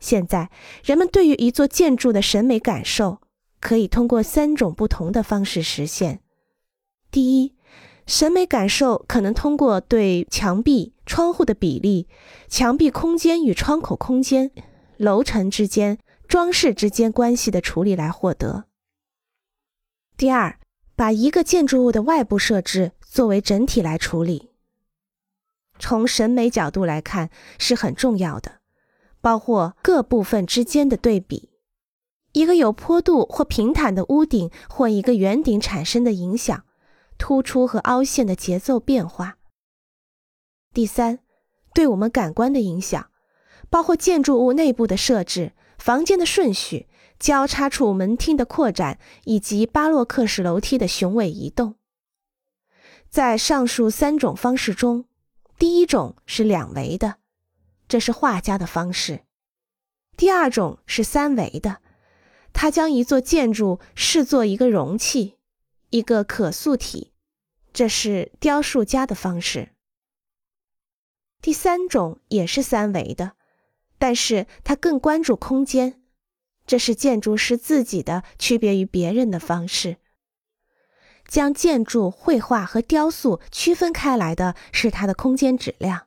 现在，人们对于一座建筑的审美感受，可以通过三种不同的方式实现。第一，审美感受可能通过对墙壁、窗户的比例、墙壁空间与窗口空间、楼层之间、装饰之间关系的处理来获得。第二，把一个建筑物的外部设置作为整体来处理，从审美角度来看是很重要的。包括各部分之间的对比，一个有坡度或平坦的屋顶或一个圆顶产生的影响，突出和凹陷的节奏变化。第三，对我们感官的影响，包括建筑物内部的设置、房间的顺序、交叉处门厅的扩展以及巴洛克式楼梯的雄伟移动。在上述三种方式中，第一种是两维的。这是画家的方式。第二种是三维的，他将一座建筑视作一个容器，一个可塑体。这是雕塑家的方式。第三种也是三维的，但是他更关注空间。这是建筑师自己的区别于别人的方式。将建筑、绘画和雕塑区分开来的是它的空间质量。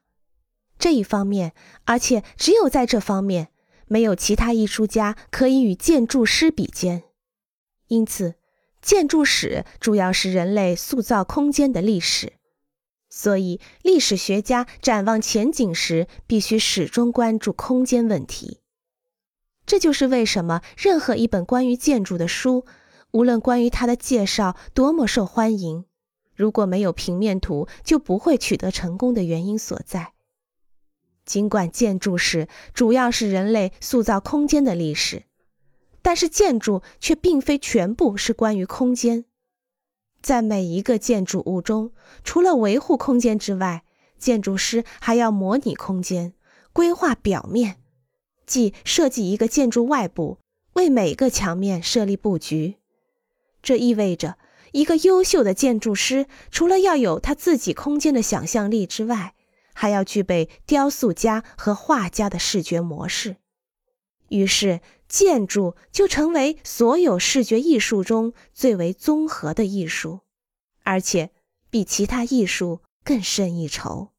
这一方面，而且只有在这方面，没有其他艺术家可以与建筑师比肩。因此，建筑史主要是人类塑造空间的历史。所以，历史学家展望前景时，必须始终关注空间问题。这就是为什么任何一本关于建筑的书，无论关于它的介绍多么受欢迎，如果没有平面图，就不会取得成功的原因所在。尽管建筑史主要是人类塑造空间的历史，但是建筑却并非全部是关于空间。在每一个建筑物中，除了维护空间之外，建筑师还要模拟空间，规划表面，即设计一个建筑外部，为每个墙面设立布局。这意味着，一个优秀的建筑师除了要有他自己空间的想象力之外，还要具备雕塑家和画家的视觉模式，于是建筑就成为所有视觉艺术中最为综合的艺术，而且比其他艺术更胜一筹。